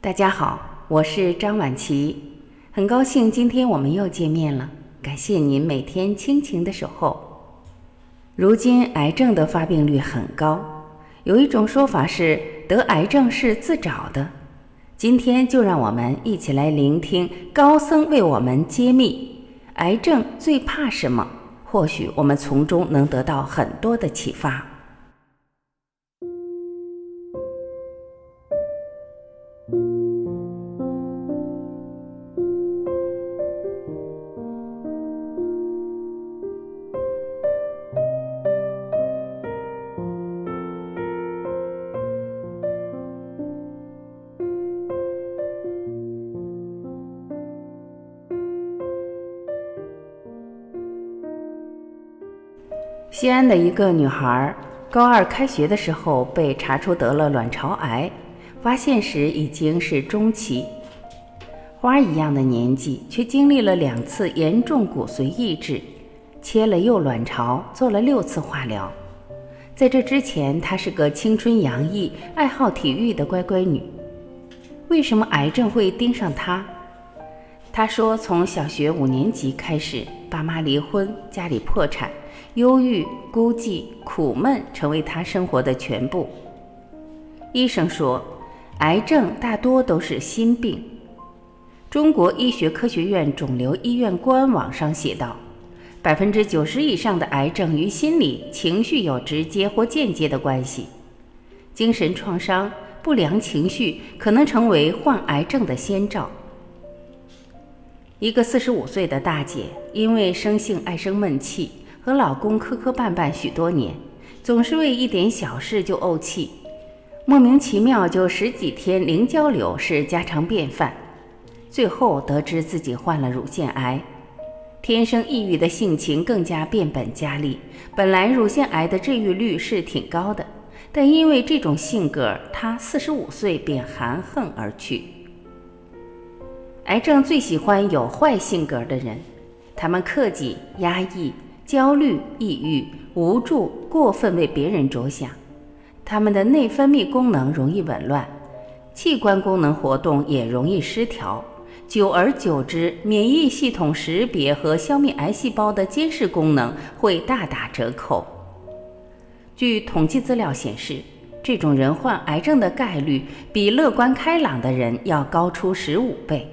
大家好，我是张晚琪，很高兴今天我们又见面了。感谢您每天亲情的守候。如今癌症的发病率很高，有一种说法是得癌症是自找的。今天就让我们一起来聆听高僧为我们揭秘癌症最怕什么，或许我们从中能得到很多的启发。西安的一个女孩，高二开学的时候被查出得了卵巢癌，发现时已经是中期。花一样的年纪，却经历了两次严重骨髓抑制，切了右卵巢，做了六次化疗。在这之前，她是个青春洋溢、爱好体育的乖乖女。为什么癌症会盯上她？她说，从小学五年级开始，爸妈离婚，家里破产。忧郁、孤寂、苦闷成为他生活的全部。医生说，癌症大多都是心病。中国医学科学院肿瘤医院官网上写道：百分之九十以上的癌症与心理、情绪有直接或间接的关系。精神创伤、不良情绪可能成为患癌症的先兆。一个四十五岁的大姐，因为生性爱生闷气。和老公磕磕绊绊许多年，总是为一点小事就怄气，莫名其妙就十几天零交流是家常便饭。最后得知自己患了乳腺癌，天生抑郁的性情更加变本加厉。本来乳腺癌的治愈率是挺高的，但因为这种性格，她四十五岁便含恨而去。癌症最喜欢有坏性格的人，他们克己压抑。焦虑、抑郁、无助、过分为别人着想，他们的内分泌功能容易紊乱，器官功能活动也容易失调。久而久之，免疫系统识别和消灭癌细胞的监视功能会大打折扣。据统计资料显示，这种人患癌症的概率比乐观开朗的人要高出十五倍。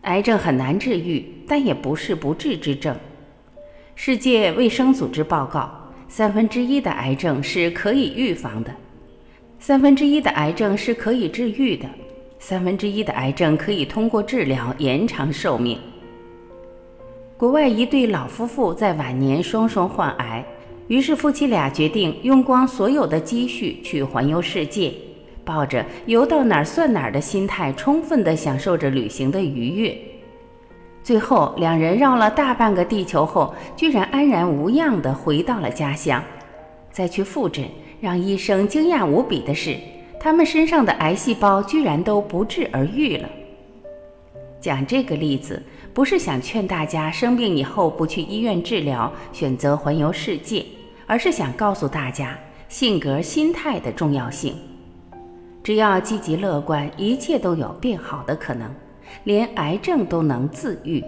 癌症很难治愈，但也不是不治之症。世界卫生组织报告，三分之一的癌症是可以预防的，三分之一的癌症是可以治愈的，三分之一的癌症可以通过治疗延长寿命。国外一对老夫妇在晚年双双患癌，于是夫妻俩决定用光所有的积蓄去环游世界，抱着游到哪儿算哪儿的心态，充分地享受着旅行的愉悦。最后，两人绕了大半个地球后，居然安然无恙地回到了家乡。再去复诊，让医生惊讶无比的是，他们身上的癌细胞居然都不治而愈了。讲这个例子，不是想劝大家生病以后不去医院治疗，选择环游世界，而是想告诉大家性格、心态的重要性。只要积极乐观，一切都有变好的可能。连癌症都能自愈。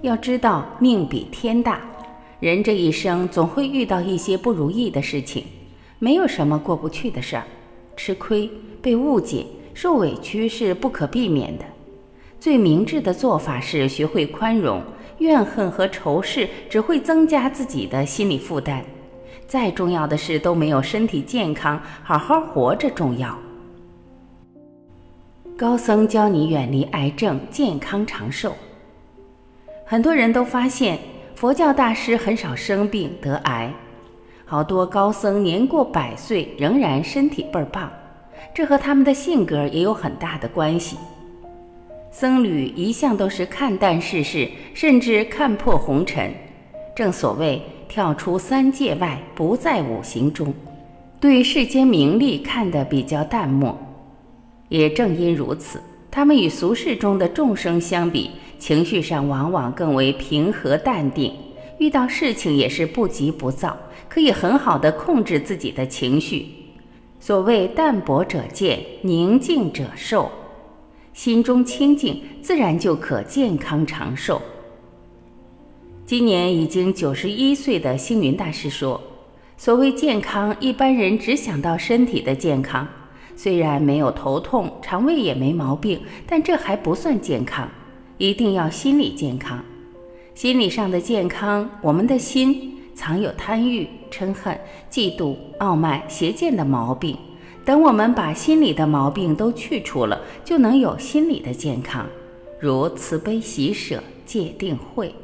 要知道，命比天大，人这一生总会遇到一些不如意的事情，没有什么过不去的事儿。吃亏、被误解、受委屈是不可避免的。最明智的做法是学会宽容，怨恨和仇视只会增加自己的心理负担。再重要的事都没有身体健康、好好活着重要。高僧教你远离癌症，健康长寿。很多人都发现，佛教大师很少生病得癌，好多高僧年过百岁仍然身体倍儿棒，这和他们的性格也有很大的关系。僧侣一向都是看淡世事，甚至看破红尘，正所谓跳出三界外，不在五行中，对世间名利看得比较淡漠。也正因如此，他们与俗世中的众生相比，情绪上往往更为平和淡定，遇到事情也是不急不躁，可以很好的控制自己的情绪。所谓淡泊者健，宁静者寿。心中清净，自然就可健康长寿。今年已经九十一岁的星云大师说：“所谓健康，一般人只想到身体的健康，虽然没有头痛，肠胃也没毛病，但这还不算健康，一定要心理健康。心理上的健康，我们的心藏有贪欲、嗔恨、嫉妒、傲慢、邪见的毛病。”等我们把心里的毛病都去除了，就能有心理的健康，如慈悲喜舍戒定慧。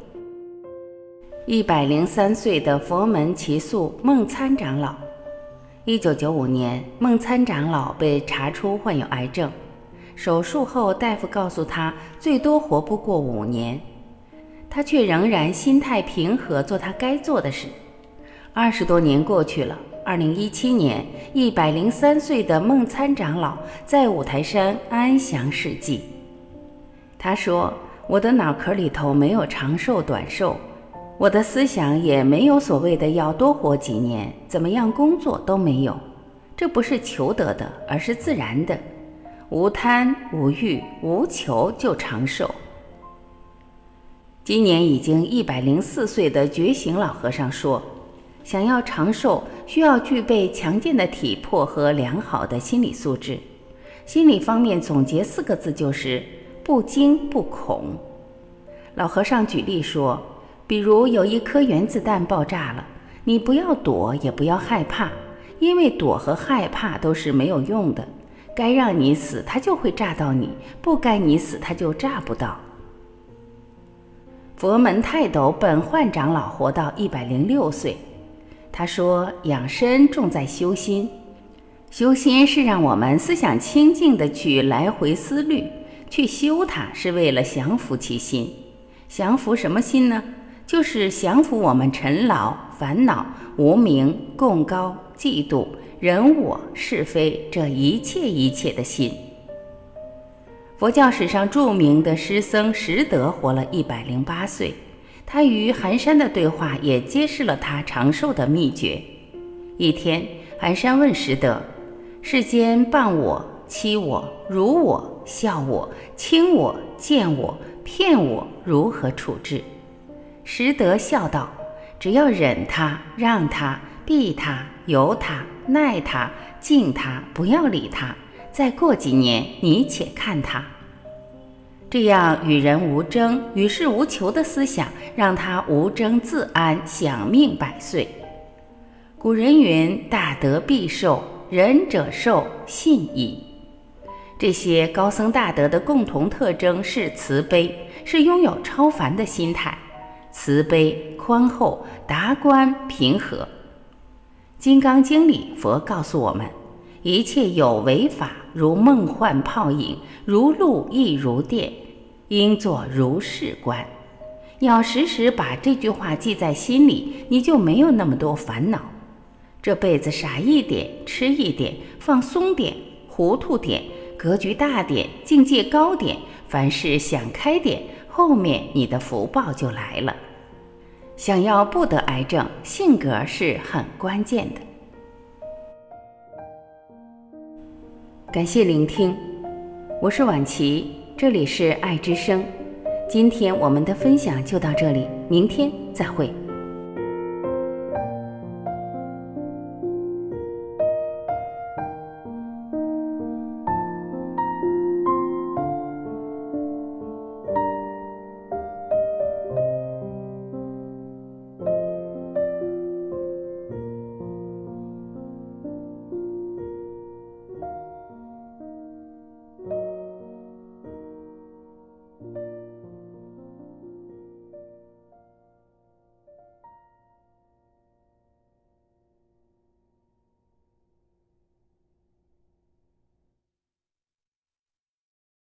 一百零三岁的佛门奇宿梦参长老，一九九五年，梦参长老被查出患有癌症，手术后大夫告诉他最多活不过五年，他却仍然心态平和，做他该做的事。二十多年过去了。二零一七年，一百零三岁的梦参长老在五台山安详逝寂。他说：“我的脑壳里头没有长寿短寿，我的思想也没有所谓的要多活几年，怎么样工作都没有。这不是求得的，而是自然的。无贪无欲无求就长寿。”今年已经一百零四岁的觉醒老和尚说。想要长寿，需要具备强健的体魄和良好的心理素质。心理方面总结四个字就是不惊不恐。老和尚举例说，比如有一颗原子弹爆炸了，你不要躲，也不要害怕，因为躲和害怕都是没有用的。该让你死，它就会炸到你；不该你死，它就炸不到。佛门泰斗本焕长老活到一百零六岁。他说：“养生重在修心，修心是让我们思想清净的去来回思虑，去修它是为了降服其心。降服什么心呢？就是降服我们尘劳、烦恼、无名、共高、嫉妒、人我、是非这一切一切的心。”佛教史上著名的诗僧拾得活了一百零八岁。他与寒山的对话也揭示了他长寿的秘诀。一天，寒山问拾得：“世间谤我、欺我、辱我、笑我、轻我、贱我、骗我，如何处置？”拾得笑道：“只要忍他、让他、避他、由他、耐他、敬他，不要理他。再过几年，你且看他。”这样与人无争、与世无求的思想，让他无争自安，享命百岁。古人云：“大德必寿，仁者寿，信矣。”这些高僧大德的共同特征是慈悲，是拥有超凡的心态，慈悲、宽厚、达观、平和。《金刚经》里，佛告诉我们：一切有为法。如梦幻泡影，如露亦如电，应作如是观。要时时把这句话记在心里，你就没有那么多烦恼。这辈子傻一点，吃一点，放松点，糊涂点，格局大点，境界高点，凡事想开点，后面你的福报就来了。想要不得癌症，性格是很关键的。感谢聆听，我是婉琪，这里是爱之声。今天我们的分享就到这里，明天再会。